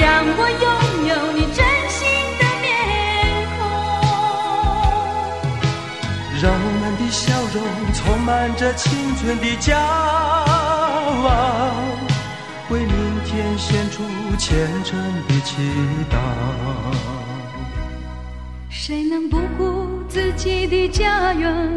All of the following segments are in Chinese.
让我拥有你真心的面孔。让我们的笑容充满着青春的骄傲，为明天献出虔诚的祈祷。谁能不顾自己的家园，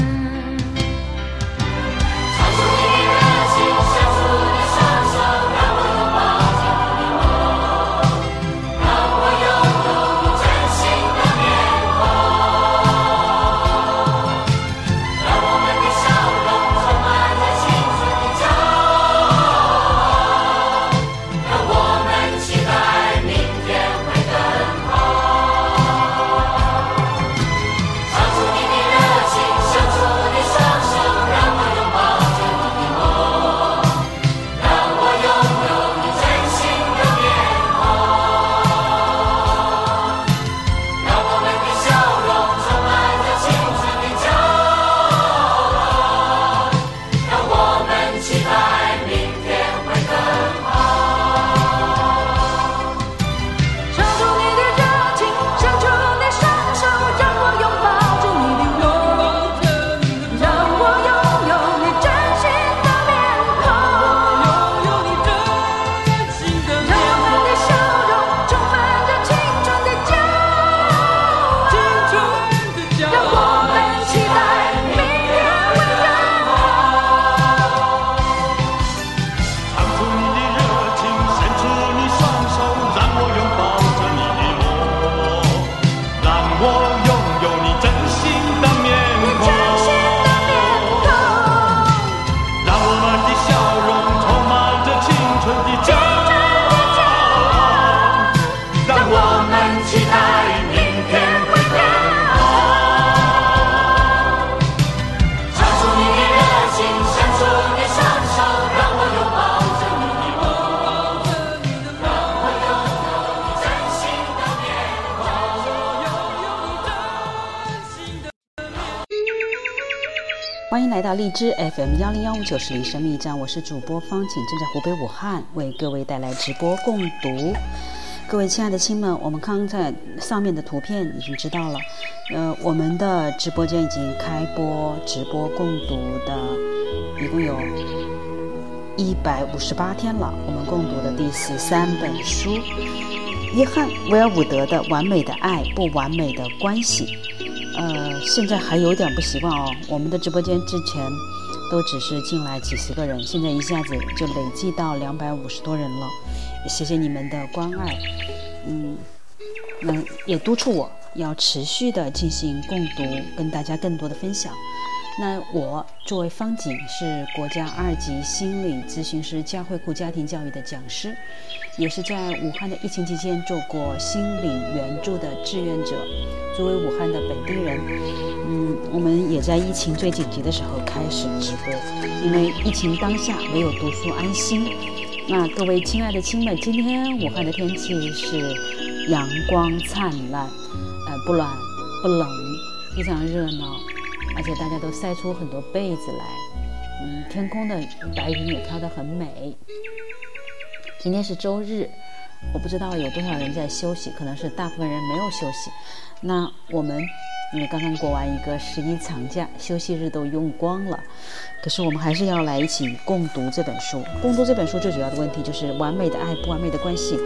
荔枝 FM 幺零幺五九十零生命驿站，我是主播方景，正在湖北武汉为各位带来直播共读。各位亲爱的亲们，我们刚在上面的图片已经知道了，呃，我们的直播间已经开播直播共读的一共有一百五十八天了。我们共读的第十三本书，约翰·威尔伍德的《完美的爱，不完美的关系》。呃，现在还有点不习惯哦。我们的直播间之前都只是进来几十个人，现在一下子就累计到两百五十多人了。谢谢你们的关爱，嗯，那也督促我要持续的进行共读，跟大家更多的分享。那我作为方景，是国家二级心理咨询师、教会库家庭教育的讲师，也是在武汉的疫情期间做过心理援助的志愿者。作为武汉的本地人，嗯，我们也在疫情最紧急的时候开始直播，因为疫情当下唯有读书安心。那各位亲爱的亲们，今天武汉的天气是阳光灿烂，呃，不暖不冷，非常热闹。而且大家都晒出很多被子来，嗯，天空的白云也飘得很美。今天是周日，我不知道有多少人在休息，可能是大部分人没有休息。那我们因为刚刚过完一个十一长假，休息日都用光了，可是我们还是要来一起共读这本书。共读这本书最主要的问题就是完美的爱，不完美的关系。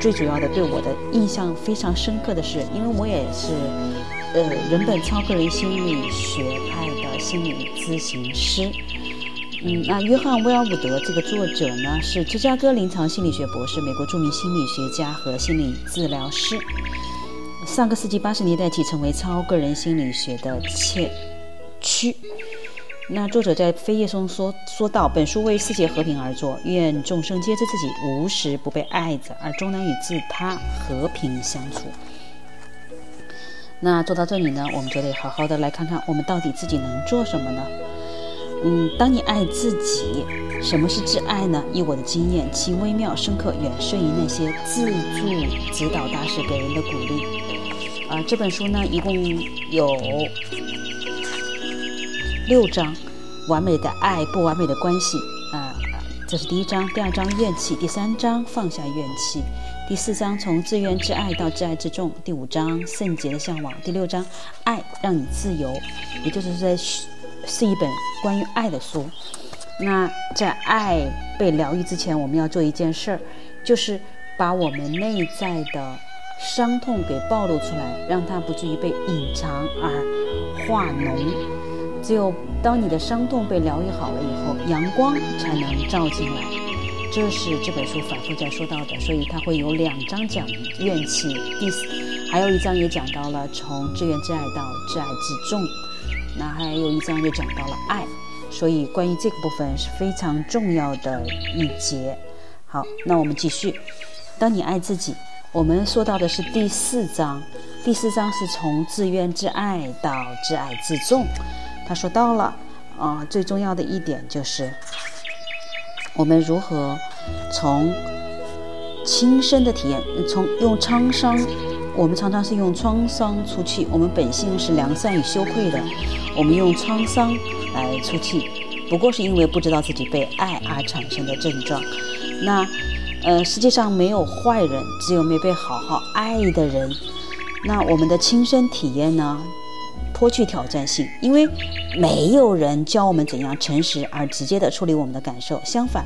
最主要的对我的印象非常深刻的是，因为我也是。呃，人本超个人心理学派的心理咨询师，嗯，那约翰威尔伍德这个作者呢，是芝加哥临床心理学博士，美国著名心理学家和心理治疗师。上个世纪八十年代起，成为超个人心理学的先驱。那作者在扉页中说说到，本书为世界和平而作，愿众生皆知自己无时不被爱着，而终能与自他和平相处。那做到这里呢，我们就得好好的来看看，我们到底自己能做什么呢？嗯，当你爱自己，什么是挚爱呢？以我的经验，其微妙深刻远胜于那些自助指导大师给人的鼓励。啊，这本书呢，一共有六章，完美的爱，不完美的关系。啊，这是第一章，第二章怨气，第三章放下怨气。第四章从自怨自爱到自爱自重，第五章圣洁的向往，第六章爱让你自由，也就是在是一本关于爱的书。那在爱被疗愈之前，我们要做一件事儿，就是把我们内在的伤痛给暴露出来，让它不至于被隐藏而化脓。只有当你的伤痛被疗愈好了以后，阳光才能照进来。这是这本书反复在说到的，所以它会有两章讲怨气，第四还有一章也讲到了从自怨自艾到自爱自重，那还有一章就讲到了爱，所以关于这个部分是非常重要的一节。好，那我们继续。当你爱自己，我们说到的是第四章，第四章是从自怨自艾到自爱自重。他说到了啊，最重要的一点就是。我们如何从亲身的体验，从用创伤，我们常常是用创伤出气。我们本性是良善与羞愧的，我们用创伤来出气，不过是因为不知道自己被爱而产生的症状。那，呃，世界上没有坏人，只有没被好好爱的人。那我们的亲身体验呢？颇具挑战性，因为没有人教我们怎样诚实而直接地处理我们的感受。相反，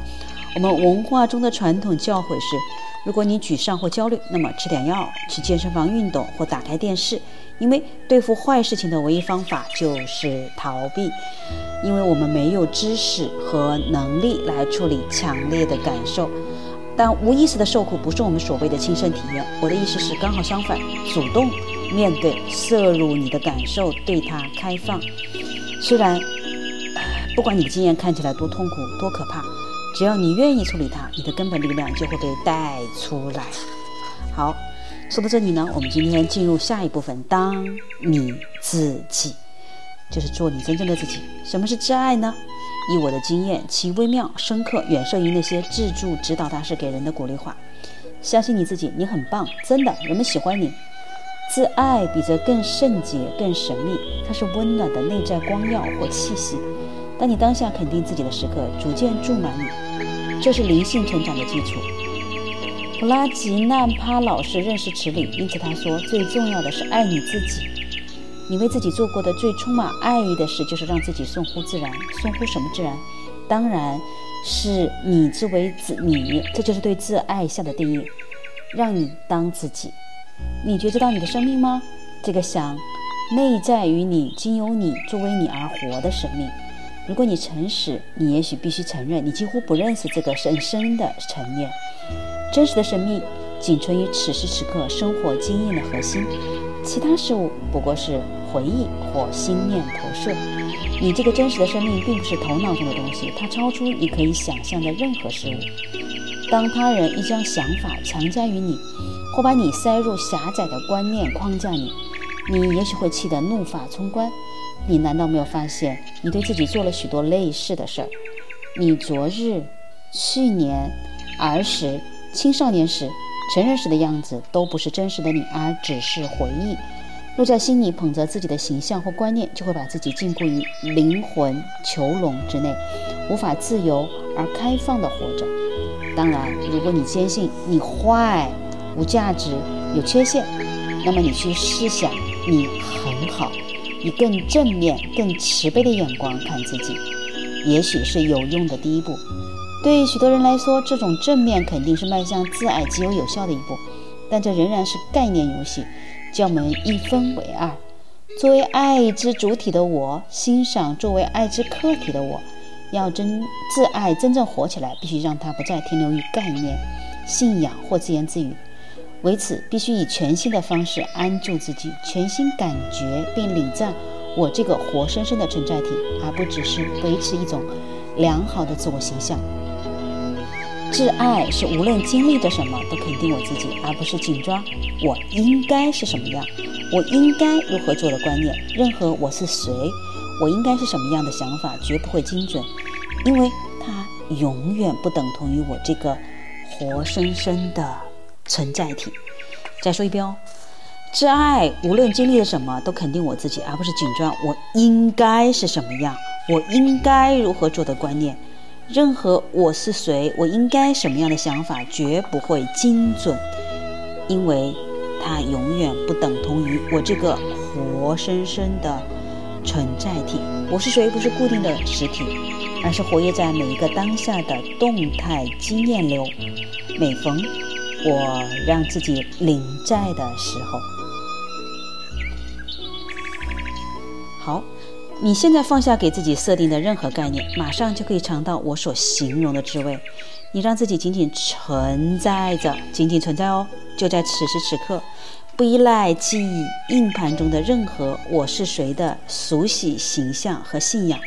我们文化中的传统教诲是：如果你沮丧或焦虑，那么吃点药，去健身房运动或打开电视。因为对付坏事情的唯一方法就是逃避，因为我们没有知识和能力来处理强烈的感受。但无意识的受苦不是我们所谓的亲身体验。我的意思是刚好相反，主动。面对、摄入你的感受，对它开放。虽然，不管你的经验看起来多痛苦、多可怕，只要你愿意处理它，你的根本力量就会被带出来。好，说到这里呢，我们今天进入下一部分。当你自己，就是做你真正的自己。什么是挚爱呢？以我的经验，其微妙、深刻，远胜于那些自助指导大师给人的鼓励话。相信你自己，你很棒，真的，人们喜欢你。自爱比这更圣洁、更神秘，它是温暖的内在光耀或气息。当你当下肯定自己的时刻，逐渐注满你，这是灵性成长的基础。普拉吉纳帕老师认识此理，因此他说：“最重要的是爱你自己。你为自己做过的最充满爱意的事，就是让自己顺乎自然。顺乎什么自然？当然是你之为自你，这就是对自爱下的定义，让你当自己。你觉知到你的生命吗？这个想，内在于你，经由你作为你而活的生命。如果你诚实，你也许必须承认，你几乎不认识这个深深的层面。真实的生命仅存于此时此刻生活经验的核心，其他事物不过是回忆或心念投射。你这个真实的生命并不是头脑中的东西，它超出你可以想象的任何事物。当他人一将想法强加于你，或把你塞入狭窄的观念框架里，你也许会气得怒发冲冠。你难道没有发现，你对自己做了许多类似的事儿？你昨日、去年、儿时、青少年时、成人时的样子，都不是真实的你，而只是回忆。若在心里捧着自己的形象或观念，就会把自己禁锢于灵魂囚笼之内，无法自由而开放地活着。当然，如果你坚信你坏、无价值、有缺陷，那么你去试想，你很好，以更正面、更慈悲的眼光看自己，也许是有用的第一步。对许多人来说，这种正面肯定是迈向自爱极有有效的一步，但这仍然是概念游戏。将我们一分为二。作为爱之主体的我，欣赏作为爱之客体的我。要真自爱真正活起来，必须让它不再停留于概念、信仰或自言自语。为此，必须以全新的方式安住自己，全心感觉并领赞我这个活生生的存在体，而不只是维持一种良好的自我形象。挚爱是无论经历着什么都肯定我自己，而不是紧抓我应该是什么样，我应该如何做的观念。任何我是谁，我应该是什么样的想法，绝不会精准，因为它永远不等同于我这个活生生的存在体。再说一遍哦，挚爱无论经历了什么都肯定我自己，而不是紧抓我应该是什么样，我应该如何做的观念。任何我是谁，我应该什么样的想法，绝不会精准，因为它永远不等同于我这个活生生的存在体。我是谁，不是固定的实体，而是活跃在每一个当下的动态经验流。每逢我让自己临在的时候，好。你现在放下给自己设定的任何概念，马上就可以尝到我所形容的滋味。你让自己仅仅存在着，仅仅存在哦，就在此时此刻，不依赖记忆硬盘中的任何“我是谁”的熟悉形象和信仰，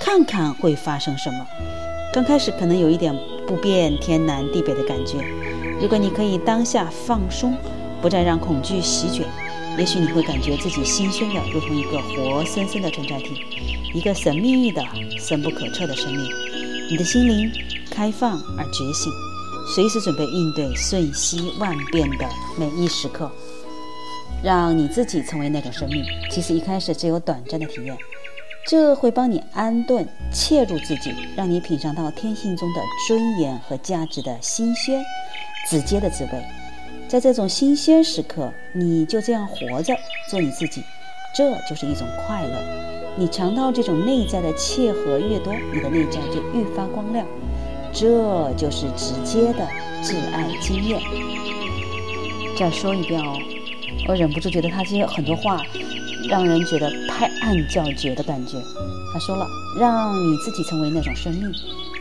看看会发生什么。刚开始可能有一点不辨天南地北的感觉，如果你可以当下放松，不再让恐惧席卷。也许你会感觉自己新鲜的，如同一个活生生的存在体，一个神秘的、深不可测的生命。你的心灵开放而觉醒，随时准备应对瞬息万变的每一时刻。让你自己成为那种生命，即使一开始只有短暂的体验，这会帮你安顿、切入自己，让你品尝到天性中的尊严和价值的新鲜、直接的滋味。在这种新鲜时刻，你就这样活着，做你自己，这就是一种快乐。你尝到这种内在的契合越多，你的内在就愈发光亮，这就是直接的挚爱经验。再说一遍哦，我忍不住觉得他这些很多话，让人觉得拍案叫绝的感觉。他说了，让你自己成为那种生命，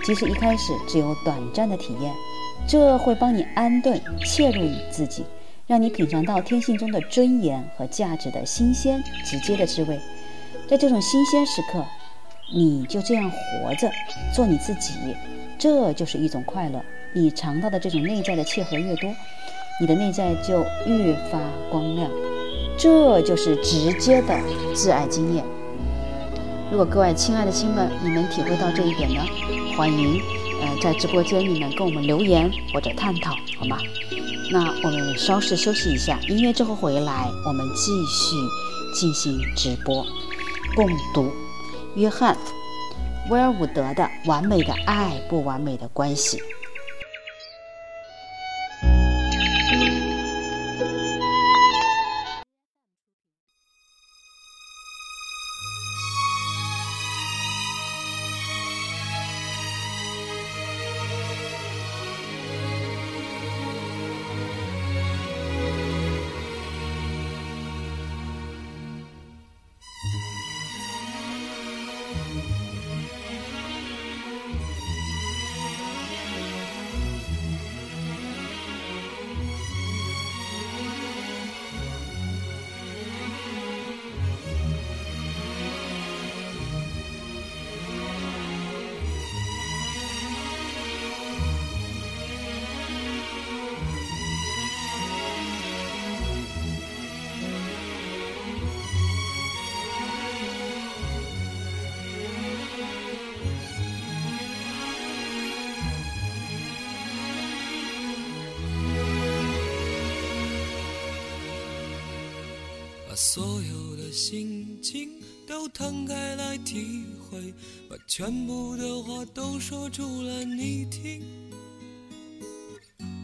即使一开始只有短暂的体验。这会帮你安顿、切入你自己，让你品尝到天性中的尊严和价值的新鲜、直接的滋味。在这种新鲜时刻，你就这样活着，做你自己，这就是一种快乐。你尝到的这种内在的契合越多，你的内在就越发光亮。这就是直接的挚爱经验。如果各位亲爱的亲们，你能体会到这一点呢？欢迎。呃，在直播间里面跟我们留言或者探讨，好吗？那我们稍事休息一下，音乐之后回来，我们继续进行直播共读约翰威尔伍德的《完美的爱不完美的关系》。全部的话都说出来你听，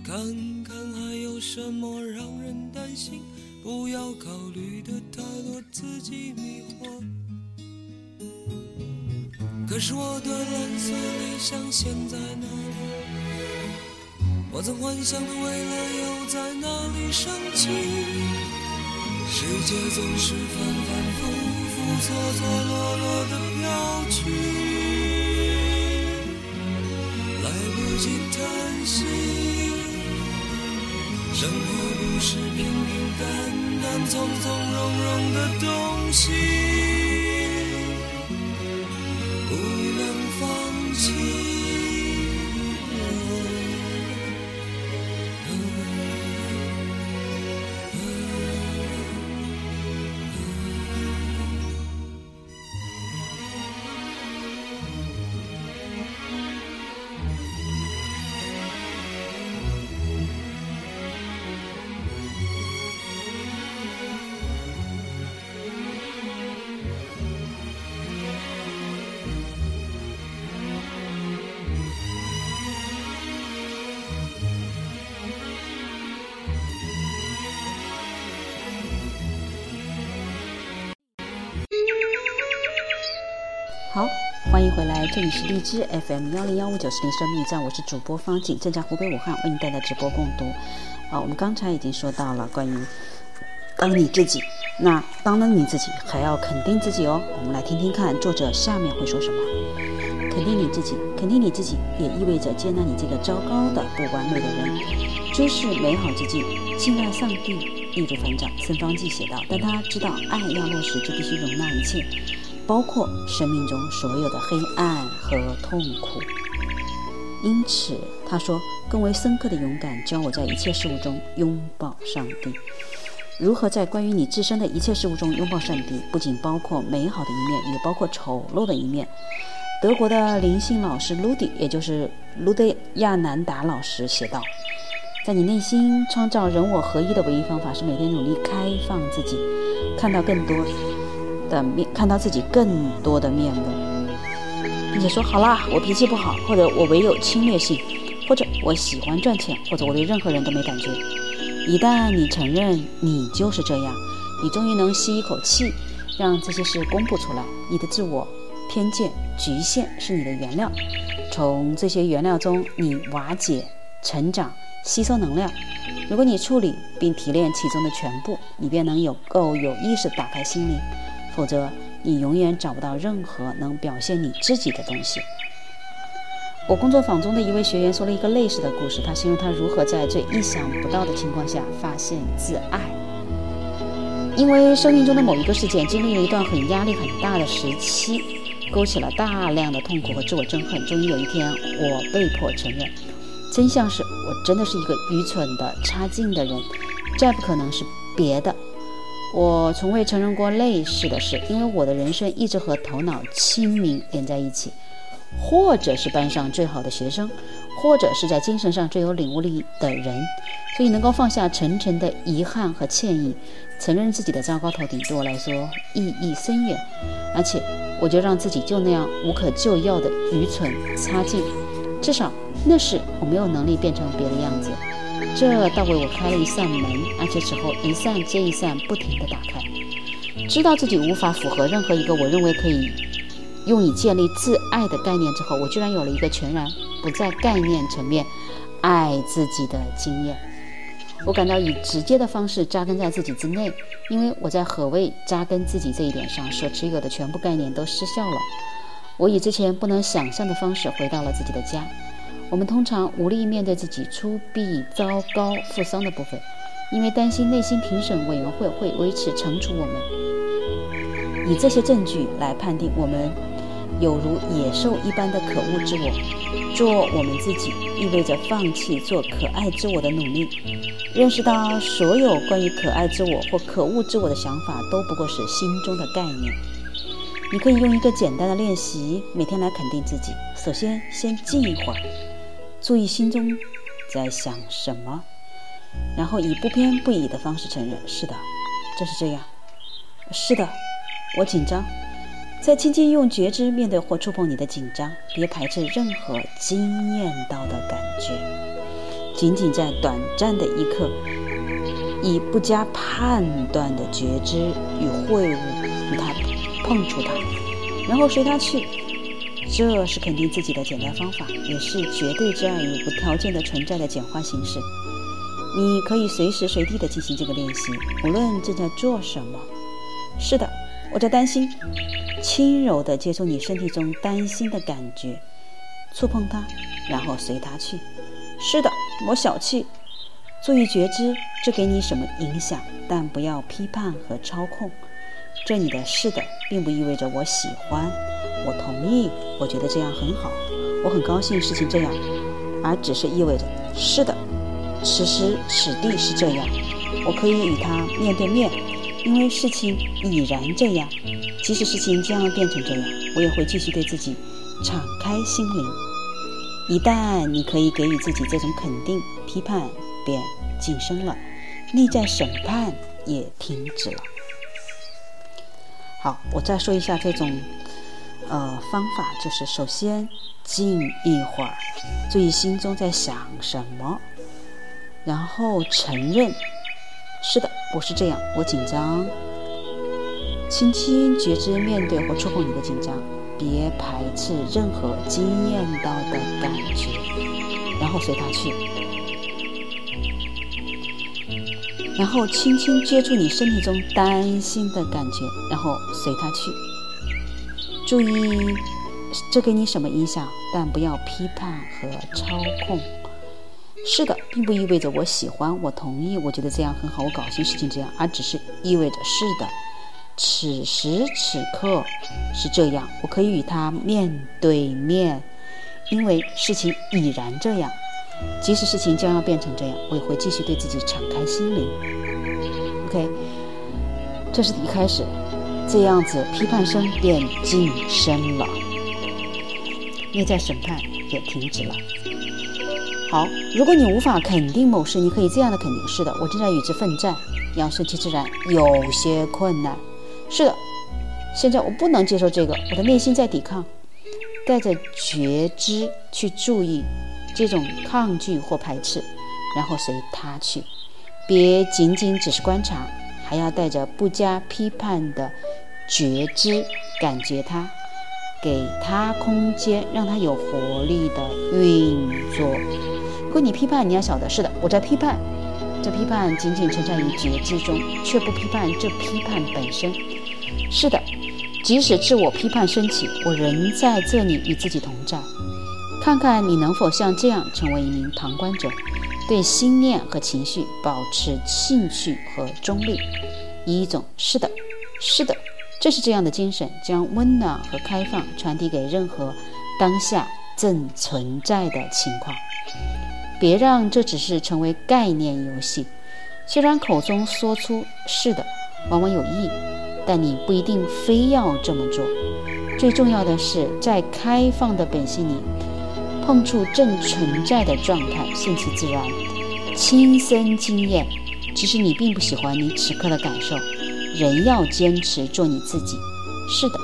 看看还有什么让人担心，不要考虑的太多，自己迷惑。可是我的蓝色理想现在哪里？我曾幻想的未来又在哪里升起？世界总是反反复复、错错落落的飘去，叹息。生活不是平平淡淡、从从容容的东西，这里是荔枝 FM 幺零幺五九四零生命站，我是主播方景，正在湖北武汉为您带来直播共读。啊，我们刚才已经说到了关于当你自己，那当了你自己还要肯定自己哦。我们来听听看作者下面会说什么。肯定你自己，肯定你自己也意味着接纳你这个糟糕的、不完美的人，追视美好之际，敬爱上帝。易如反掌，孙方济写道。但他知道，爱要落实，就必须容纳一切。包括生命中所有的黑暗和痛苦。因此，他说，更为深刻的勇敢教我在一切事物中拥抱上帝。如何在关于你自身的一切事物中拥抱上帝，不仅包括美好的一面，也包括丑陋的一面。德国的灵性老师卢迪，也就是卢德亚南达老师写道：“在你内心创造人我合一的唯一方法，是每天努力开放自己，看到更多。”的面看到自己更多的面目，并且说好啦，我脾气不好，或者我唯有侵略性，或者我喜欢赚钱，或者我对任何人都没感觉。一旦你承认你就是这样，你终于能吸一口气，让这些事公布出来。你的自我偏见、局限是你的原料，从这些原料中你瓦解、成长、吸收能量。如果你处理并提炼其中的全部，你便能有够有意识打开心灵。否则，你永远找不到任何能表现你自己的东西。我工作坊中的一位学员说了一个类似的故事，他形容他如何在最意想不到的情况下发现自爱。因为生命中的某一个事件经历了一段很压力很大的时期，勾起了大量的痛苦和自我憎恨。终于有一天，我被迫承认，真相是我真的是一个愚蠢的、差劲的人，再不可能是别的。我从未承认过类似的事，因为我的人生一直和头脑清明连在一起，或者是班上最好的学生，或者是在精神上最有领悟力的人，所以能够放下层层的遗憾和歉意，承认自己的糟糕透顶，对我来说意义深远。而且，我就让自己就那样无可救药的愚蠢差劲，至少那时我没有能力变成别的样子。这倒为我开了一扇门，而且此后一扇接一扇不停地打开。知道自己无法符合任何一个我认为可以用以建立自爱的概念之后，我居然有了一个全然不在概念层面爱自己的经验。我感到以直接的方式扎根在自己之内，因为我在何谓扎根自己这一点上所持有的全部概念都失效了。我以之前不能想象的方式回到了自己的家。我们通常无力面对自己粗鄙、糟糕、负伤的部分，因为担心内心评审委员会会维持惩处我们。以这些证据来判定我们有如野兽一般的可恶之我，做我们自己意味着放弃做可爱之我的努力。认识到所有关于可爱之我或可恶之我的想法都不过是心中的概念。你可以用一个简单的练习，每天来肯定自己。首先，先静一会儿。注意心中在想什么，然后以不偏不倚的方式承认：是的，就是这样。是的，我紧张。在轻轻用觉知面对或触碰你的紧张，别排斥任何惊艳到的感觉。仅仅在短暂的一刻，以不加判断的觉知与会物与它碰触它，然后随它去。这是肯定自己的简单方法，也是绝对之爱与无条件的存在的简化形式。你可以随时随地的进行这个练习，无论正在做什么。是的，我在担心。轻柔地接受你身体中担心的感觉，触碰它，然后随它去。是的，我小气。注意觉知，这给你什么影响？但不要批判和操控。这里的“是的”并不意味着我喜欢、我同意、我觉得这样很好、我很高兴事情这样，而只是意味着“是的”。此时此地是这样，我可以与他面对面，因为事情已然这样。即使事情将要变成这样，我也会继续对自己敞开心灵。一旦你可以给予自己这种肯定，批判便晋升了，内在审判也停止了。好，我再说一下这种呃方法，就是首先静一会儿，注意心中在想什么，然后承认，是的，我是这样，我紧张。轻轻觉知面对或触碰你的紧张，别排斥任何惊艳到的感觉，然后随它去。然后轻轻接住你身体中担心的感觉，然后随它去。注意，这给你什么影响？但不要批判和操控。是的，并不意味着我喜欢、我同意、我觉得这样很好、我高兴事情这样，而只是意味着是的。此时此刻是这样，我可以与他面对面，因为事情已然这样。即使事情将要变成这样，我也会继续对自己敞开心灵。OK，这是一开始，这样子批判声便晋升了，内在审判也停止了。好，如果你无法肯定某事，你可以这样的肯定：是的，我正在与之奋战，要顺其自然，有些困难。是的，现在我不能接受这个，我的内心在抵抗。带着觉知去注意这种抗拒或排斥，然后随它去，别仅仅只是观察，还要带着不加批判的觉知感觉它，给它空间，让它有活力的运作。如果你批判，你要晓得，是的，我在批判，这批判仅仅存在于觉知中，却不批判这批判本身。是的，即使自我批判升起，我仍在这里与自己同在。看看你能否像这样成为一名旁观者，对心念和情绪保持兴趣和中立，一种“是的，是的，这是这样的精神，将温暖和开放传递给任何当下正存在的情况。别让这只是成为概念游戏。虽然口中说出“是的”往往有益。但你不一定非要这么做。最重要的是，在开放的本性里，碰触正存在的状态，顺其自然，亲身经验。即使你并不喜欢你此刻的感受，仍要坚持做你自己。是的，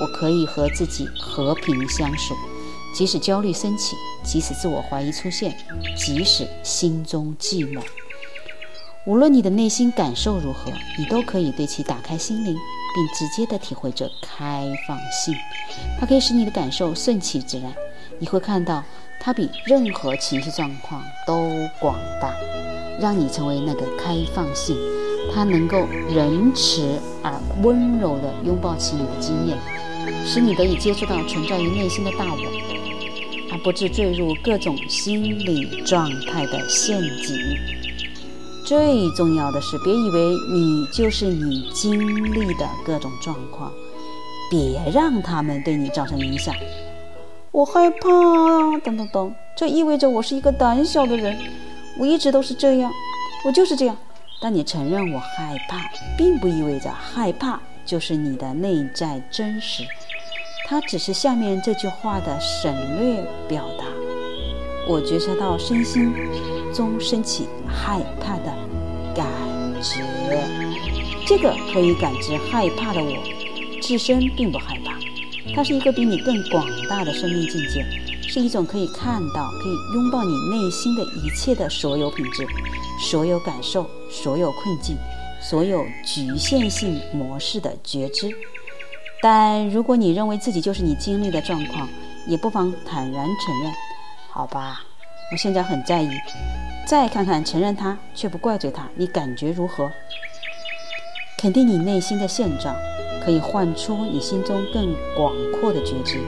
我可以和自己和平相处，即使焦虑升起，即使自我怀疑出现，即使心中寂寞。无论你的内心感受如何，你都可以对其打开心灵，并直接的体会着开放性。它可以使你的感受顺其自然，你会看到它比任何情绪状况都广大，让你成为那个开放性。它能够仁慈而温柔地拥抱起你的经验，使你得以接触到存在于内心的大我，而不致坠入各种心理状态的陷阱。最重要的是，别以为你就是你经历的各种状况，别让他们对你造成影响。我害怕，等等等，这意味着我是一个胆小的人。我一直都是这样，我就是这样。但你承认我害怕，并不意味着害怕就是你的内在真实，它只是下面这句话的省略表达。我觉察到身心中升起害怕的感觉，这个可以感知害怕的我，自身并不害怕。它是一个比你更广大的生命境界，是一种可以看到、可以拥抱你内心的一切的所有品质、所有感受、所有困境、所有局限性模式的觉知。但如果你认为自己就是你经历的状况，也不妨坦然承认，好吧，我现在很在意。再看看承认它，却不怪罪它，你感觉如何？肯定你内心的现状。可以唤出你心中更广阔的觉知，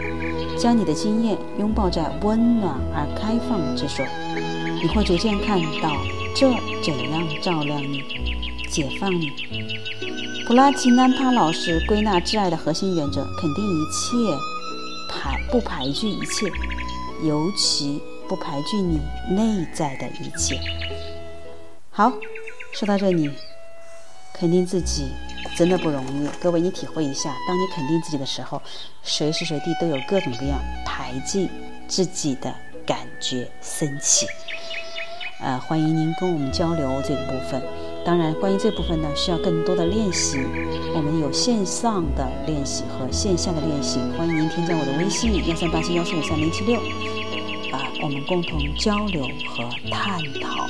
将你的经验拥抱在温暖而开放之所，你会逐渐看到这怎样照亮你、解放你。普拉提南帕老师归纳挚爱的核心原则：肯定一切，排不排拒一切，尤其不排拒你内在的一切。好，说到这里，肯定自己。真的不容易，各位，你体会一下，当你肯定自己的时候，随时随地都有各种各样排进自己的感觉升起。呃，欢迎您跟我们交流这个部分。当然，关于这部分呢，需要更多的练习。我们有线上的练习和线下的练习。欢迎您添加我的微信幺三八七幺四五三零七六，啊，我们共同交流和探讨。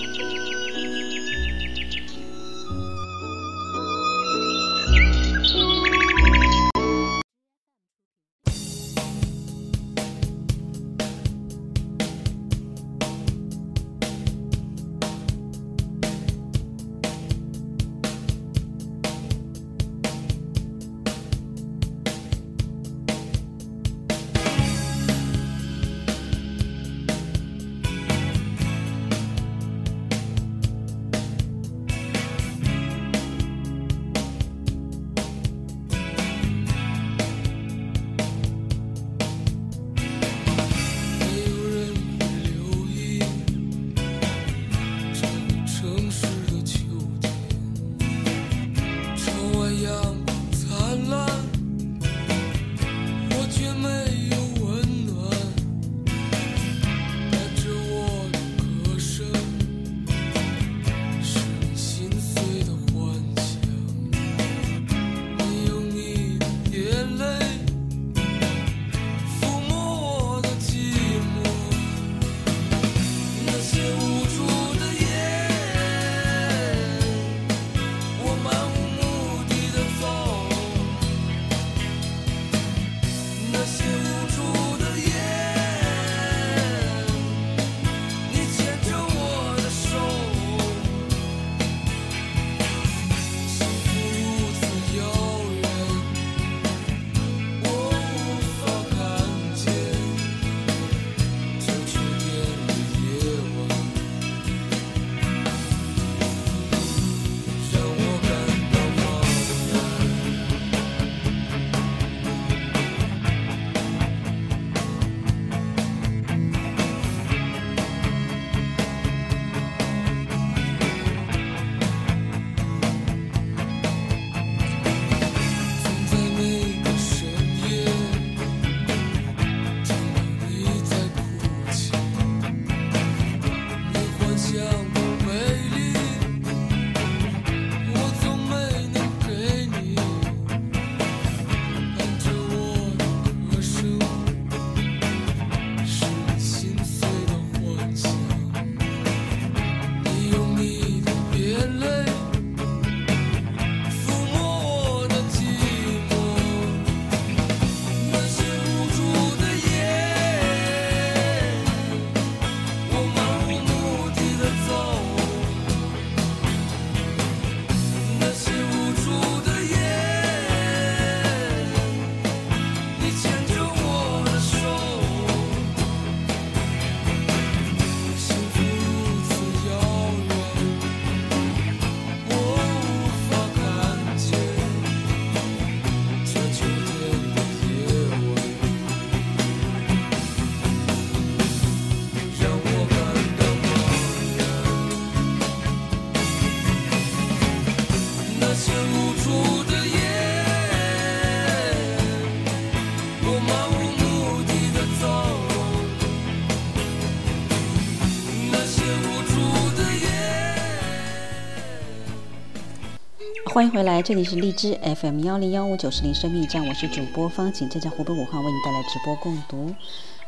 欢迎回来，这里是荔枝 FM 幺零幺五九四零生命站，我是主播方景，正在湖北武汉为你带来直播共读。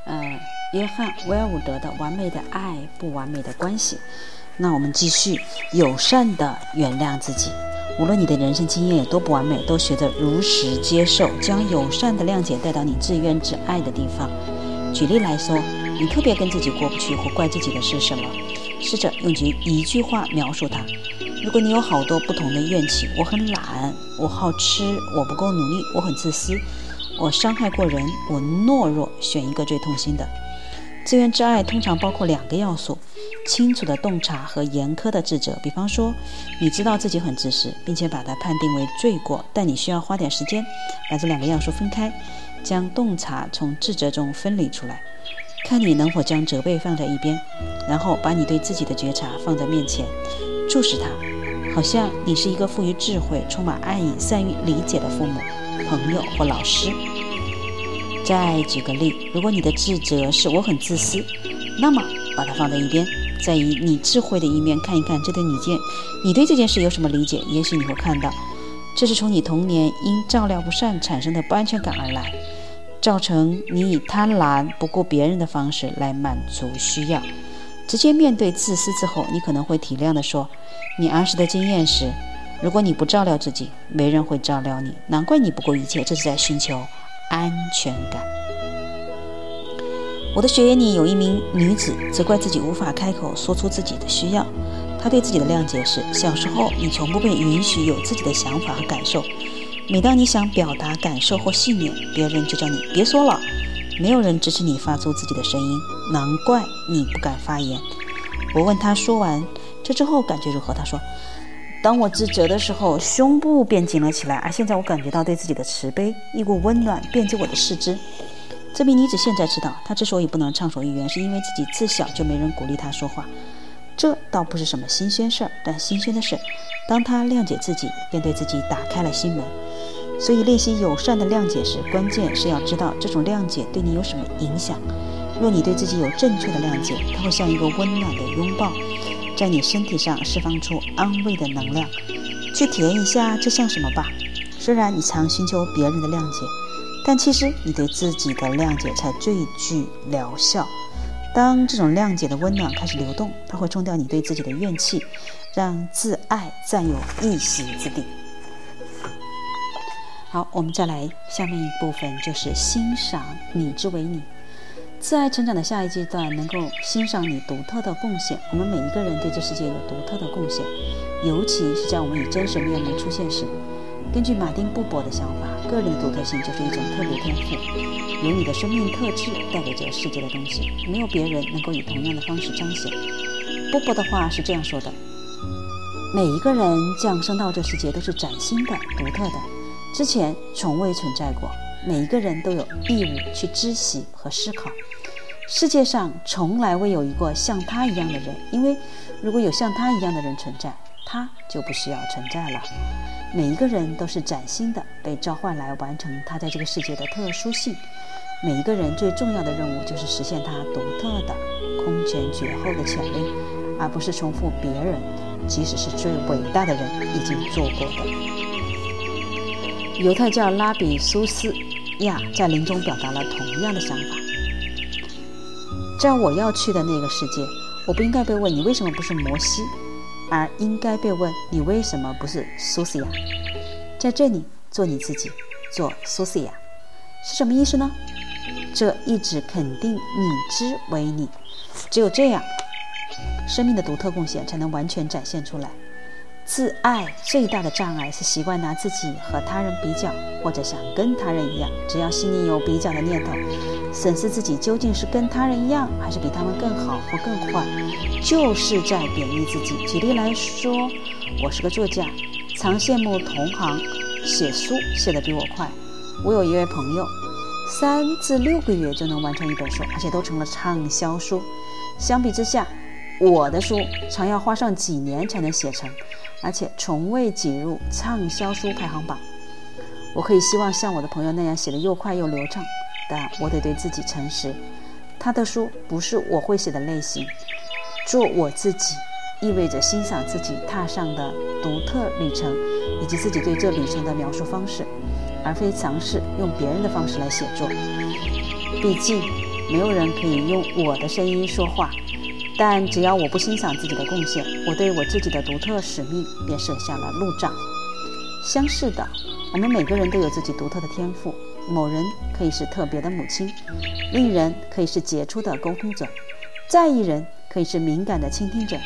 呃，约翰·威尔伍德的《完美的爱，不完美的关系》。那我们继续友善的原谅自己，无论你的人生经验有多不完美，都学着如实接受，将友善的谅解带到你自怨自艾的地方。举例来说，你特别跟自己过不去或怪自己的是什么？试着用句一句话描述它。如果你有好多不同的怨气，我很懒，我好吃，我不够努力，我很自私，我伤害过人，我懦弱，选一个最痛心的。自怨自艾通常包括两个要素：清楚的洞察和严苛的自责。比方说，你知道自己很自私，并且把它判定为罪过，但你需要花点时间把这两个要素分开，将洞察从自责中分离出来，看你能否将责备放在一边，然后把你对自己的觉察放在面前，注视它，好像你是一个富于智慧、充满爱意、善于理解的父母、朋友或老师。再举个例，如果你的自责是我很自私，那么把它放在一边，再以你智慧的一面看一看这对你件，你对这件事有什么理解？也许你会看到，这是从你童年因照料不善产生的不安全感而来，造成你以贪婪不顾别人的方式来满足需要。直接面对自私之后，你可能会体谅地说，你儿时的经验是，如果你不照料自己，没人会照料你，难怪你不顾一切，这是在寻求。安全感。我的学员里有一名女子责怪自己无法开口说出自己的需要。她对自己的谅解是：小时候你从不被允许有自己的想法和感受。每当你想表达感受或信念，别人就叫你别说了。没有人支持你发出自己的声音，难怪你不敢发言。我问他说完这之后感觉如何？他说。当我自责的时候，胸部变紧了起来，而现在我感觉到对自己的慈悲，一股温暖遍及我的四肢。这名女子现在知道，她之所以不能畅所欲言，是因为自己自小就没人鼓励她说话。这倒不是什么新鲜事儿，但新鲜的是，当她谅解自己，便对自己打开了心门。所以，练习友善的谅解时，关键是要知道这种谅解对你有什么影响。若你对自己有正确的谅解，它会像一个温暖的拥抱。在你身体上释放出安慰的能量，去体验一下这像什么吧。虽然你常寻求别人的谅解，但其实你对自己的谅解才最具疗效。当这种谅解的温暖开始流动，它会冲掉你对自己的怨气，让自爱占有一席之地。好，我们再来下面一部分，就是欣赏你之为你。自爱成长的下一阶段，能够欣赏你独特的贡献。我们每一个人对这世界有独特的贡献，尤其是在我们以真实面目出现时。根据马丁·布伯的想法，个人的独特性就是一种特别天赋，由你的生命特质带给这个世界的东西，没有别人能够以同样的方式彰显。布伯的话是这样说的：每一个人降生到这世界都是崭新的、独特的，之前从未存在过。每一个人都有义务去知悉和思考。世界上从来未有一个像他一样的人，因为如果有像他一样的人存在，他就不需要存在了。每一个人都是崭新的，被召唤来完成他在这个世界的特殊性。每一个人最重要的任务就是实现他独特的、空前绝后的潜力，而不是重复别人，即使是最伟大的人已经做过的。犹太教拉比苏斯亚在临终表达了同样的想法。在我要去的那个世界，我不应该被问你为什么不是摩西，而应该被问你为什么不是苏西亚。在这里做你自己，做苏西亚，是什么意思呢？这一直肯定你之为你，只有这样，生命的独特贡献才能完全展现出来。自爱最大的障碍是习惯拿自己和他人比较，或者想跟他人一样。只要心里有比较的念头，审视自己究竟是跟他人一样，还是比他们更好或更坏，就是在贬义自己。举例来说，我是个作家，常羡慕同行写书写得比我快。我有一位朋友，三至六个月就能完成一本书，而且都成了畅销书。相比之下，我的书常要花上几年才能写成。而且从未挤入畅销书排行榜。我可以希望像我的朋友那样写得又快又流畅，但我得对自己诚实。他的书不是我会写的类型。做我自己，意味着欣赏自己踏上的独特旅程，以及自己对这旅程的描述方式，而非尝试用别人的方式来写作。毕竟，没有人可以用我的声音说话。但只要我不欣赏自己的贡献，我对我自己的独特使命便设下了路障。相似的，我们每个人都有自己独特的天赋。某人可以是特别的母亲，另一人可以是杰出的沟通者，再一人可以是敏感的倾听者。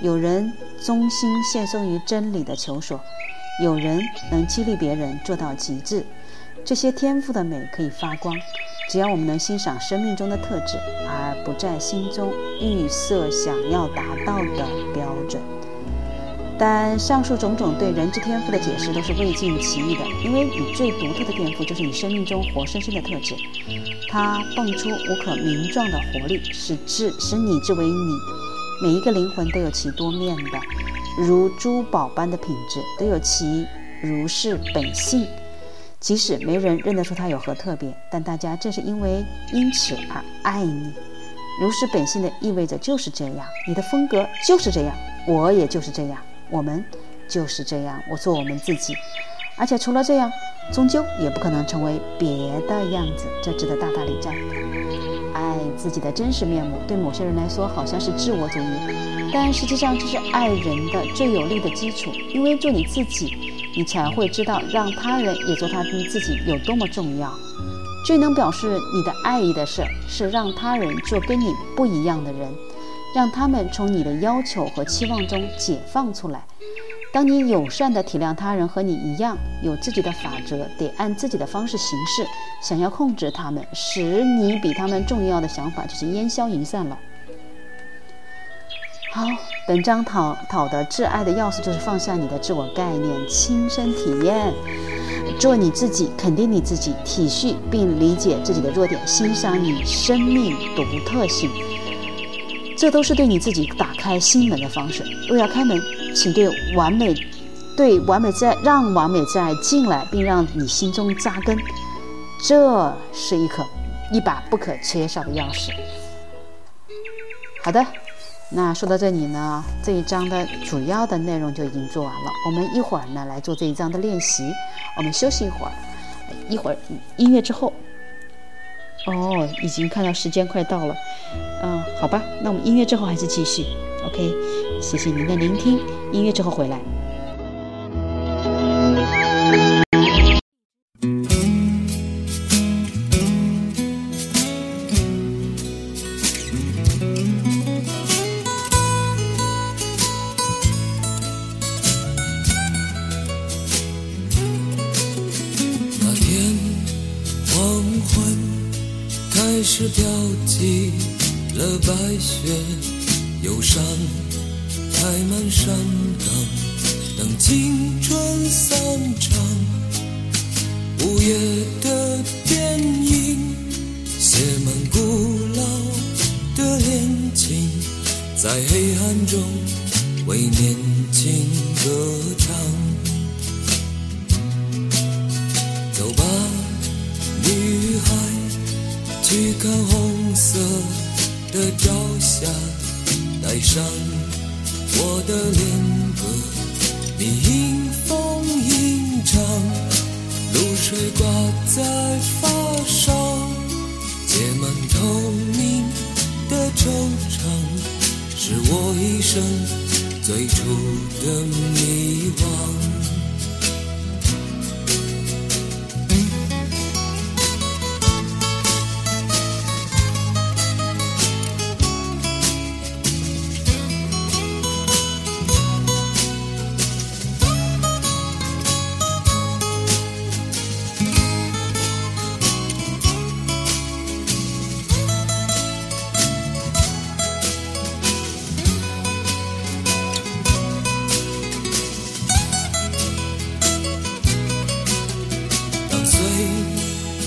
有人忠心献身于真理的求索，有人能激励别人做到极致。这些天赋的美可以发光。只要我们能欣赏生命中的特质，而不在心中预设想要达到的标准。但上述种种对人之天赋的解释都是未尽其意的，因为你最独特的天赋就是你生命中活生生的特质，它迸出无可名状的活力，使之使你之为你。每一个灵魂都有其多面的，如珠宝般的品质，都有其如是本性。即使没人认得出他有何特别，但大家正是因为因此而爱你。如是本性的意味着就是这样，你的风格就是这样，我也就是这样，我们就是这样。我做我们自己，而且除了这样，终究也不可能成为别的样子。这值得大大礼赞。自己的真实面目，对某些人来说好像是自我主义，但实际上这是爱人的最有力的基础，因为做你自己。你才会知道，让他人也做他们自己有多么重要。最能表示你的爱意的事，是让他人做跟你不一样的人，让他们从你的要求和期望中解放出来。当你友善地体谅他人和你一样有自己的法则，得按自己的方式行事，想要控制他们，使你比他们重要的想法就是烟消云散了。好，本章讨讨的挚爱的钥匙就是放下你的自我概念，亲身体验，做你自己，肯定你自己，体恤并理解自己的弱点，欣赏你生命独特性，这都是对你自己打开心门的方式。若要开门，请对完美，对完美之爱，让完美之爱进来，并让你心中扎根，这是一颗一把不可缺少的钥匙。好的。那说到这里呢，这一章的主要的内容就已经做完了。我们一会儿呢来做这一章的练习。我们休息一会儿，一会儿音乐之后。哦，已经看到时间快到了。嗯，好吧，那我们音乐之后还是继续。OK，谢谢您的聆听。音乐之后回来。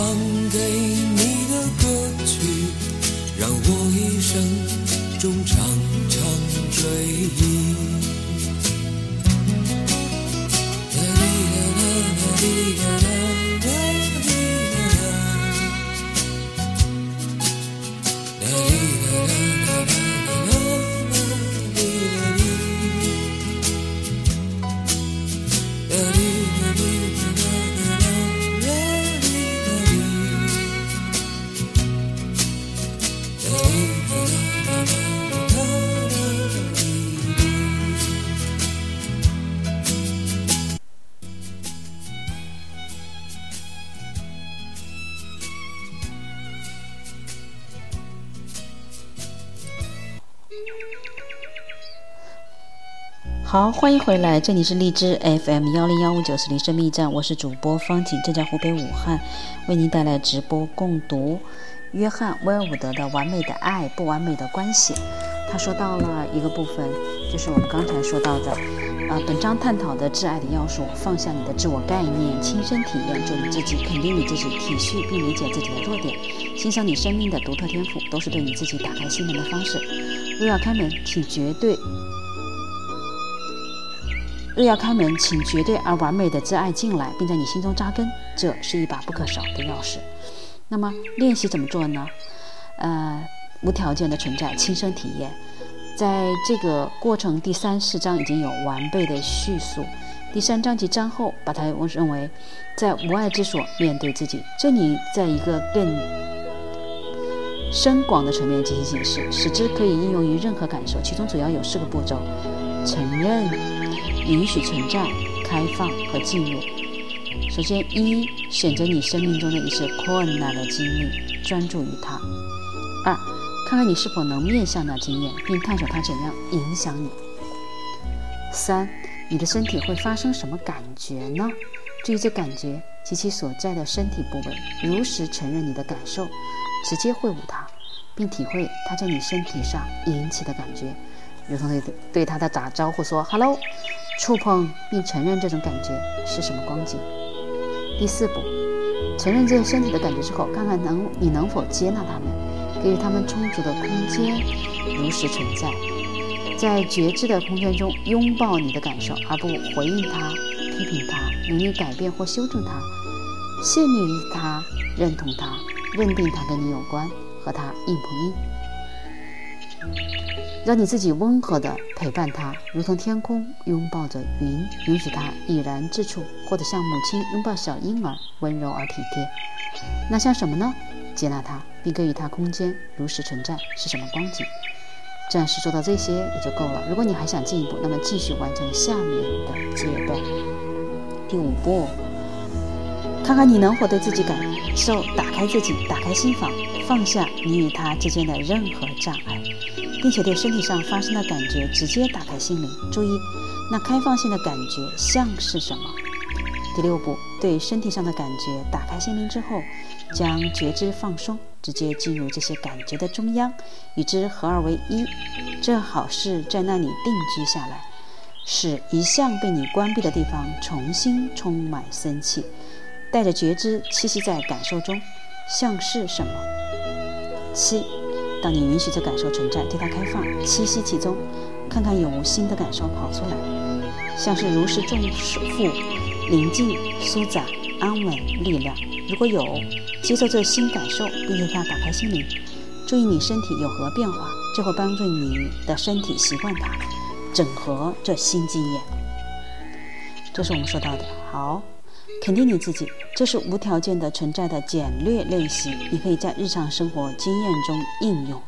唱给你的歌曲，让我好，欢迎回来，这里是荔枝 FM 幺零幺五九四零生命驿站，我是主播方景，正在湖北武汉为您带来直播共读约翰威尔伍德的《完美的爱，不完美的关系》。他说到了一个部分，就是我们刚才说到的，呃，本章探讨的挚爱的要素，放下你的自我概念，亲身体验，做你自己，肯定你自己，体恤并理解自己的弱点，欣赏你生命的独特天赋，都是对你自己打开心门的方式。若要开门，请绝对若要开门，请绝对而完美的挚爱进来，并在你心中扎根，这是一把不可少的钥匙。那么练习怎么做呢？呃，无条件的存在，亲身体验。在这个过程，第三四章已经有完备的叙述。第三章及章后，把它我认为，在无爱之所面对自己，这里在一个更深广的层面进行解释，使之可以应用于任何感受。其中主要有四个步骤：承认。允许存在、开放和进入。首先，一、选择你生命中的一次困难的经历，专注于它；二、看看你是否能面向那经验，并探索它怎样影响你；三、你的身体会发生什么感觉呢？注意这感觉及其所在的身体部位，如实承认你的感受，直接会晤它，并体会它在你身体上引起的感觉，如同对对他的打招呼说 “hello”。触碰并承认这种感觉是什么光景。第四步，承认这些身体的感觉之后，看看能你能否接纳他们，给予他们充足的空间，如实存在，在觉知的空间中拥抱你的感受，而不回应它、批评它、努力改变或修正它，陷溺于它、认同它、认定它跟你有关，和它硬碰硬。让你自己温和地陪伴他，如同天空拥抱着云，允许他已然之处，或者像母亲拥抱小婴儿，温柔而体贴。那像什么呢？接纳他，并给予他空间，如实存在，是什么光景？暂时做到这些也就够了。如果你还想进一步，那么继续完成下面的阶段。第五步，看看你能否对自己感受打开自己，打开心房，放下你与他之间的任何障碍。并且对身体上发生的感觉直接打开心灵。注意，那开放性的感觉像是什么？第六步，对身体上的感觉打开心灵之后，将觉知放松，直接进入这些感觉的中央，与之合二为一，正好是在那里定居下来，使一向被你关闭的地方重新充满生气，带着觉知栖息在感受中，像是什么？七。当你允许这感受存在，对它开放，栖息其中，看看有无新的感受跑出来，像是如释重负、宁静、舒展、安稳、力量。如果有，接受这新感受，并对它打开心灵，注意你身体有何变化，这会帮助你的身体习惯它，整合这新经验。这是我们说到的。好。肯定你自己，这是无条件的存在的简略练习，你可以在日常生活经验中应用。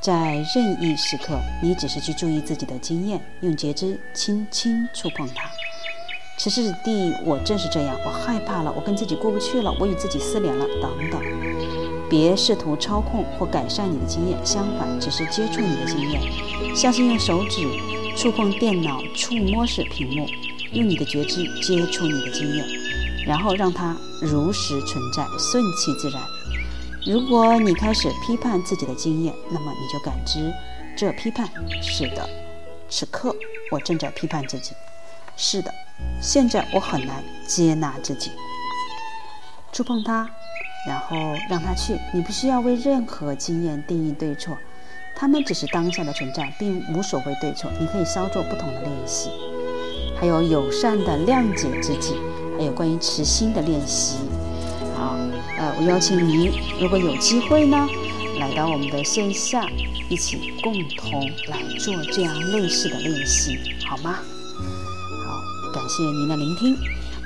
在任意时刻，你只是去注意自己的经验，用觉知轻轻触碰它。此时此地，我正是这样，我害怕了，我跟自己过不去了，我与自己撕连了，等等。别试图操控或改善你的经验，相反，只是接触你的经验，像是用手指触碰电脑触摸式屏幕，用你的觉知接触你的经验。然后让它如实存在，顺其自然。如果你开始批判自己的经验，那么你就感知这批判。是的，此刻我正在批判自己。是的，现在我很难接纳自己。触碰它，然后让它去。你不需要为任何经验定义对错，它们只是当下的存在，并无所谓对错。你可以稍作不同的练习，还有友善的谅解自己，还有关于慈心的练习。好，呃，我邀请您，如果有机会呢，来到我们的线下，一起共同来做这样类似的练习，好吗？好，感谢您的聆听。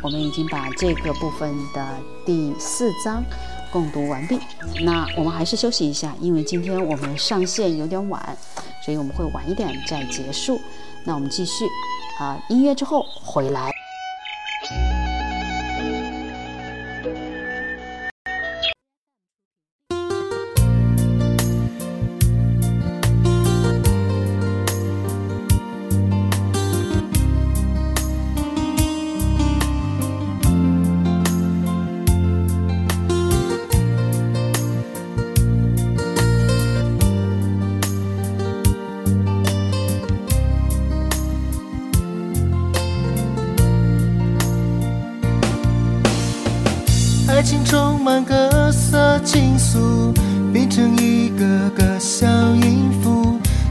我们已经把这个部分的第四章共读完毕。那我们还是休息一下，因为今天我们上线有点晚，所以我们会晚一点再结束。那我们继续啊，音乐之后回来。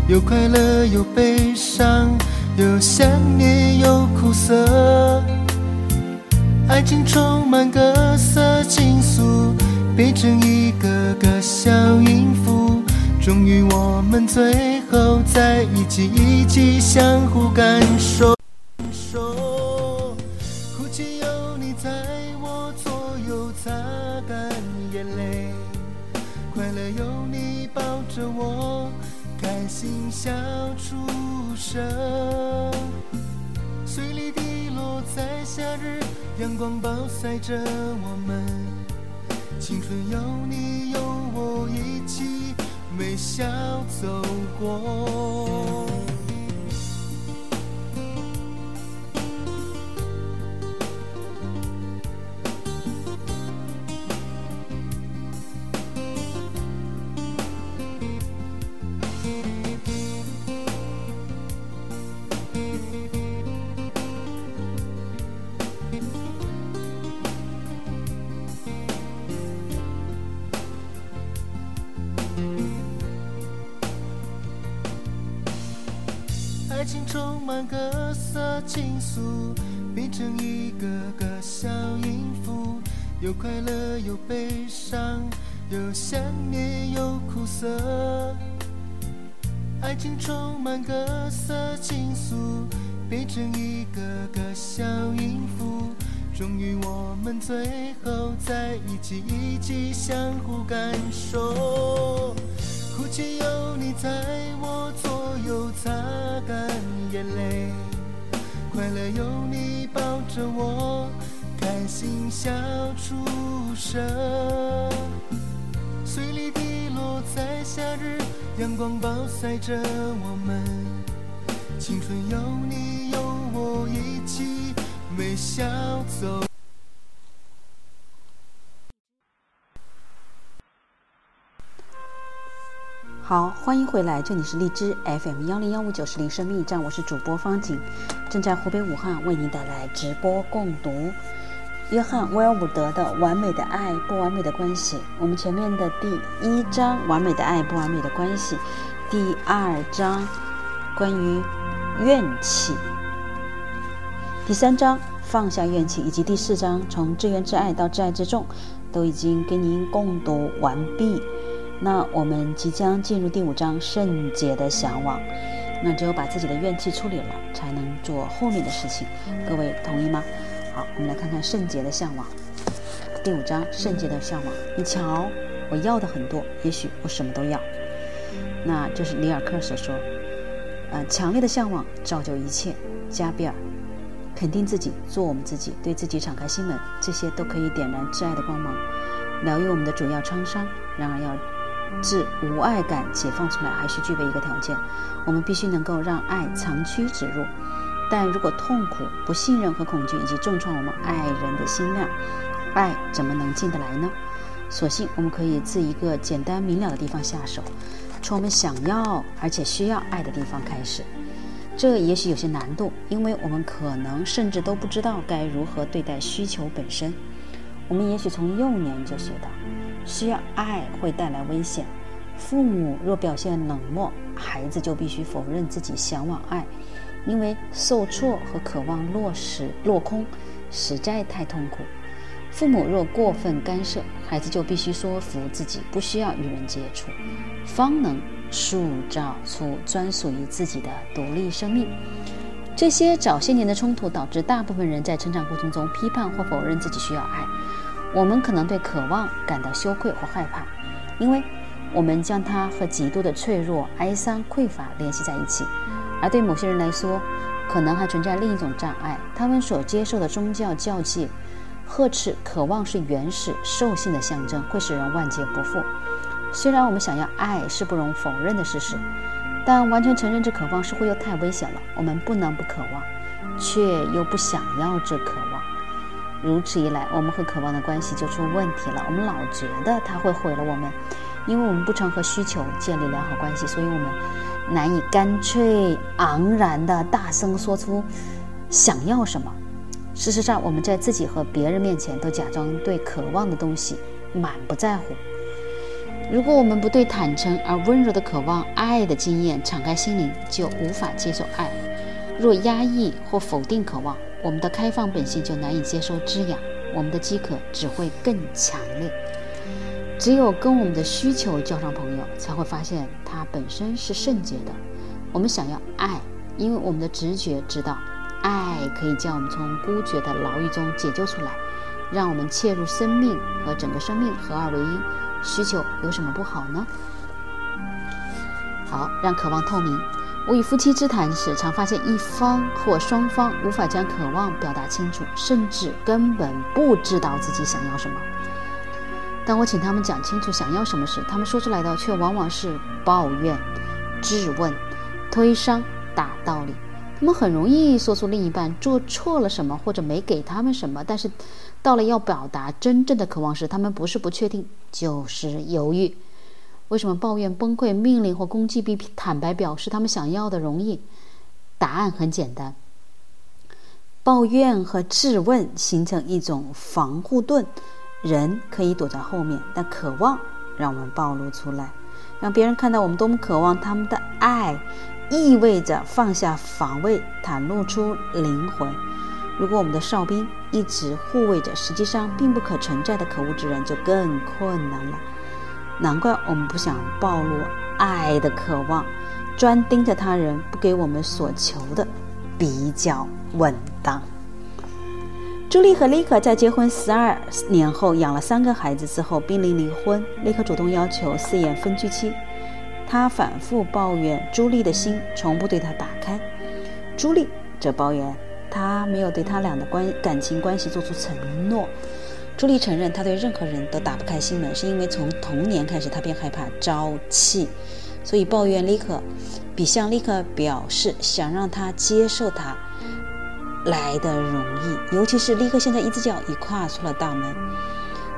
有快乐有悲伤，有想念有苦涩。爱情充满各色情愫，变成一个个小音符，终于我们最后在一起，一起相互感受。声。碎粒滴落在夏日，阳光暴晒着我们，青春有你有我一起微笑走过。变成一个个小音符，终于我们最后在一起，一起相互感受。哭泣有你在我左右擦干眼泪，快乐有你抱着我，开心笑出声。碎粒滴落在夏日，阳光暴晒着我们，青春有你笑走。好，欢迎回来，这里是荔枝 FM 幺零幺五九是铃声密站，我是主播方景，正在湖北武汉为您带来直播共读约翰威尔伍德的《完美的爱，不完美的关系》。我们前面的第一章《完美的爱，不完美的关系》，第二章关于怨气，第三章放下怨气，以及第四章从自怨自艾到自爱自重，都已经跟您共读完毕。那我们即将进入第五章圣洁的向往。那只有把自己的怨气处理了，才能做后面的事情。各位同意吗？好，我们来看看圣洁的向往。第五章圣洁的向往。你瞧，我要的很多，也许我什么都要。那这是里尔克所说。呃，强烈的向往造就一切。加比尔，肯定自己，做我们自己，对自己敞开心门，这些都可以点燃挚爱的光芒，疗愈我们的主要创伤。然而要自无爱感解放出来，还需具备一个条件：我们必须能够让爱长驱直入。但如果痛苦、不信任和恐惧以及重创我们爱人的心量，爱怎么能进得来呢？所幸我们可以自一个简单明了的地方下手，从我们想要而且需要爱的地方开始。这也许有些难度，因为我们可能甚至都不知道该如何对待需求本身。我们也许从幼年就学到，需要爱会带来危险。父母若表现冷漠，孩子就必须否认自己向往爱，因为受挫和渴望落实落空实在太痛苦。父母若过分干涉，孩子就必须说服自己不需要与人接触，方能塑造出专属于自己的独立生命。这些早些年的冲突导致大部分人在成长过程中批判或否认自己需要爱。我们可能对渴望感到羞愧或害怕，因为我们将它和极度的脆弱、哀伤、匮乏联系在一起。而对某些人来说，可能还存在另一种障碍，他们所接受的宗教教诫。呵斥渴望是原始兽性的象征，会使人万劫不复。虽然我们想要爱是不容否认的事实，但完全承认这渴望似乎又太危险了。我们不能不渴望，却又不想要这渴望。如此一来，我们和渴望的关系就出问题了。我们老觉得它会毁了我们，因为我们不曾和需求建立良好关系，所以我们难以干脆昂然地大声说出想要什么。事实上，我们在自己和别人面前都假装对渴望的东西满不在乎。如果我们不对坦诚而温柔的渴望爱的经验敞开心灵，就无法接受爱。若压抑或否定渴望，我们的开放本性就难以接受滋养，我们的饥渴只会更强烈。只有跟我们的需求交上朋友，才会发现它本身是圣洁的。我们想要爱，因为我们的直觉知道。爱可以将我们从孤绝的牢狱中解救出来，让我们切入生命和整个生命合二为一。需求有什么不好呢？好，让渴望透明。我与夫妻之谈时，常发现一方或双方无法将渴望表达清楚，甚至根本不知道自己想要什么。当我请他们讲清楚想要什么时，他们说出来的却往往是抱怨、质问、推搡、大道理。他们很容易说出另一半做错了什么，或者没给他们什么，但是到了要表达真正的渴望时，他们不是不确定，就是犹豫。为什么抱怨、崩溃、命令或攻击比坦白表示他们想要的容易？答案很简单：抱怨和质问形成一种防护盾，人可以躲在后面，但渴望让我们暴露出来，让别人看到我们多么渴望他们的爱。意味着放下防卫，袒露出灵魂。如果我们的哨兵一直护卫着实际上并不可存在的可恶之人，就更困难了。难怪我们不想暴露爱的渴望，专盯着他人，不给我们所求的，比较稳当。朱莉和丽可在结婚十二年后养了三个孩子之后濒临离婚，丽可主动要求试验分居期。他反复抱怨朱莉的心从不对他打开，朱莉则抱怨他没有对他俩的关感情关系做出承诺。朱莉承认他对任何人都打不开心门，是因为从童年开始他便害怕朝气，所以抱怨立刻比向立刻表示想让他接受他来的容易，尤其是立刻现在一只脚已跨出了大门。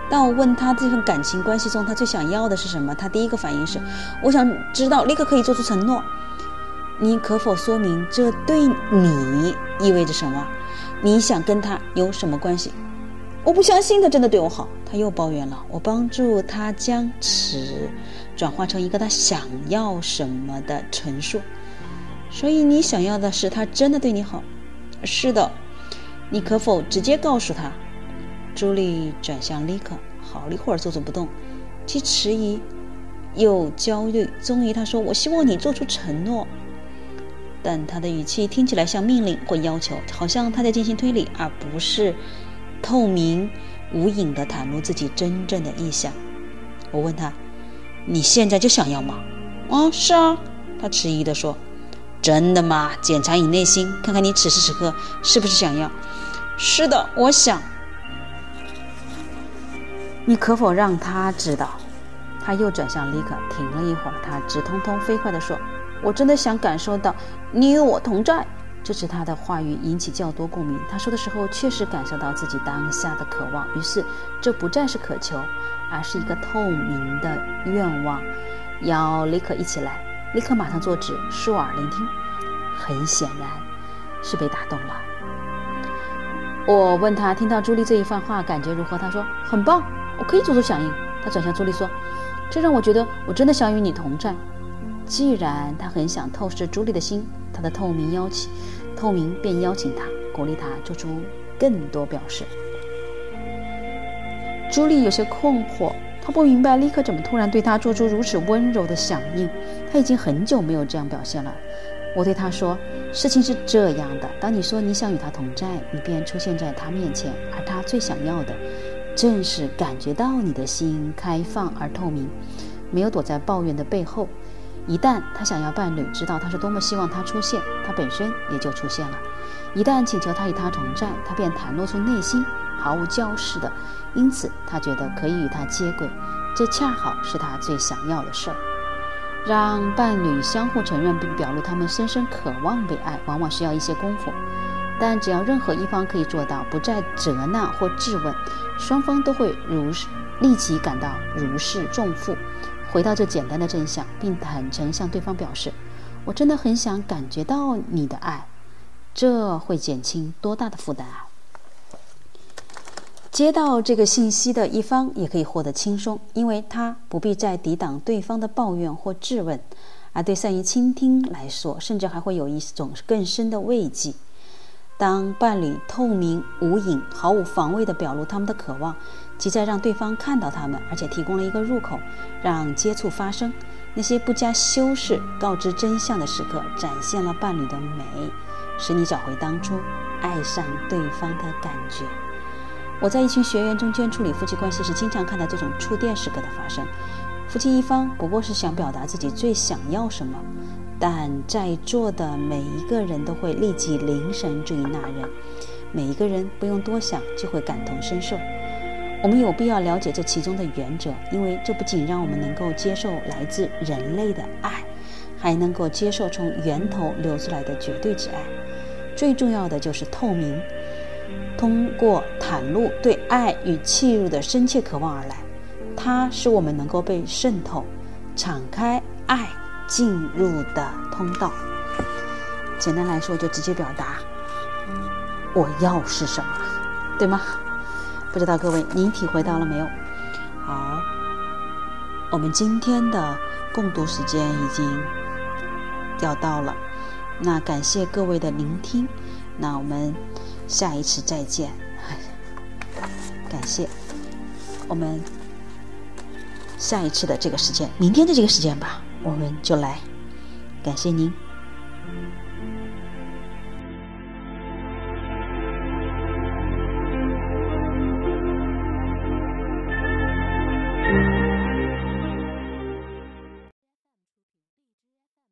当我问他这份感情关系中他最想要的是什么，他第一个反应是：我想知道立刻可以做出承诺。你可否说明这对你意味着什么？你想跟他有什么关系？我不相信他真的对我好。他又抱怨了。我帮助他将此转化成一个他想要什么的陈述。所以你想要的是他真的对你好？是的。你可否直接告诉他？朱莉转向立克，好了一会儿坐着不动，既迟疑又焦虑。终于，他说：“我希望你做出承诺。”但他的语气听起来像命令或要求，好像他在进行推理，而不是透明无影的袒露自己真正的意向。我问他：“你现在就想要吗？”“啊，是啊。”他迟疑地说。“真的吗？检查你内心，看看你此时此刻是不是想要。”“是的，我想。”你可否让他知道？他又转向丽可，停了一会儿，他直通通飞快地说：“我真的想感受到你与我同在。”这次他的话语引起较多共鸣。他说的时候确实感受到自己当下的渴望，于是这不再是渴求，而是一个透明的愿望。邀丽可一起来，立刻马上坐直，竖耳聆听。很显然是被打动了。我问他听到朱莉这一番话感觉如何？他说很棒，我可以做出响应。他转向朱莉说：“这让我觉得我真的想与你同在。”既然他很想透视朱莉的心，他的透明邀请，透明便邀请他，鼓励他做出更多表示。朱莉有些困惑，她不明白立刻怎么突然对他做出如此温柔的响应。他已经很久没有这样表现了。我对他说：“事情是这样的，当你说你想与他同在，你便出现在他面前，而他最想要的，正是感觉到你的心开放而透明，没有躲在抱怨的背后。一旦他想要伴侣知道他是多么希望他出现，他本身也就出现了。一旦请求他与他同在，他便袒露出内心，毫无矫饰的。因此，他觉得可以与他接轨，这恰好是他最想要的事儿。”让伴侣相互承认并表露他们深深渴望被爱，往往需要一些功夫。但只要任何一方可以做到不再责难或质问，双方都会如立即感到如释重负，回到这简单的真相，并坦诚向对方表示：“我真的很想感觉到你的爱。”这会减轻多大的负担啊！接到这个信息的一方也可以获得轻松，因为他不必再抵挡对方的抱怨或质问，而对善于倾听来说，甚至还会有一种更深的慰藉。当伴侣透明无影、毫无防卫地表露他们的渴望，即在让对方看到他们，而且提供了一个入口，让接触发生。那些不加修饰告知真相的时刻，展现了伴侣的美，使你找回当初爱上对方的感觉。我在一群学员中间处理夫妻关系时，经常看到这种触电时刻的发生。夫妻一方不过是想表达自己最想要什么，但在座的每一个人都会立即凝神注意那人，每一个人不用多想就会感同身受。我们有必要了解这其中的原则，因为这不仅让我们能够接受来自人类的爱，还能够接受从源头流出来的绝对之爱。最重要的就是透明。通过袒露对爱与契入的深切渴望而来，它是我们能够被渗透、敞开爱进入的通道。简单来说，就直接表达我要是什么，对吗？不知道各位您体会到了没有？好，我们今天的共读时间已经要到了，那感谢各位的聆听，那我们。下一次再见，感谢我们下一次的这个时间，明天的这个时间吧，我们就来，感谢您。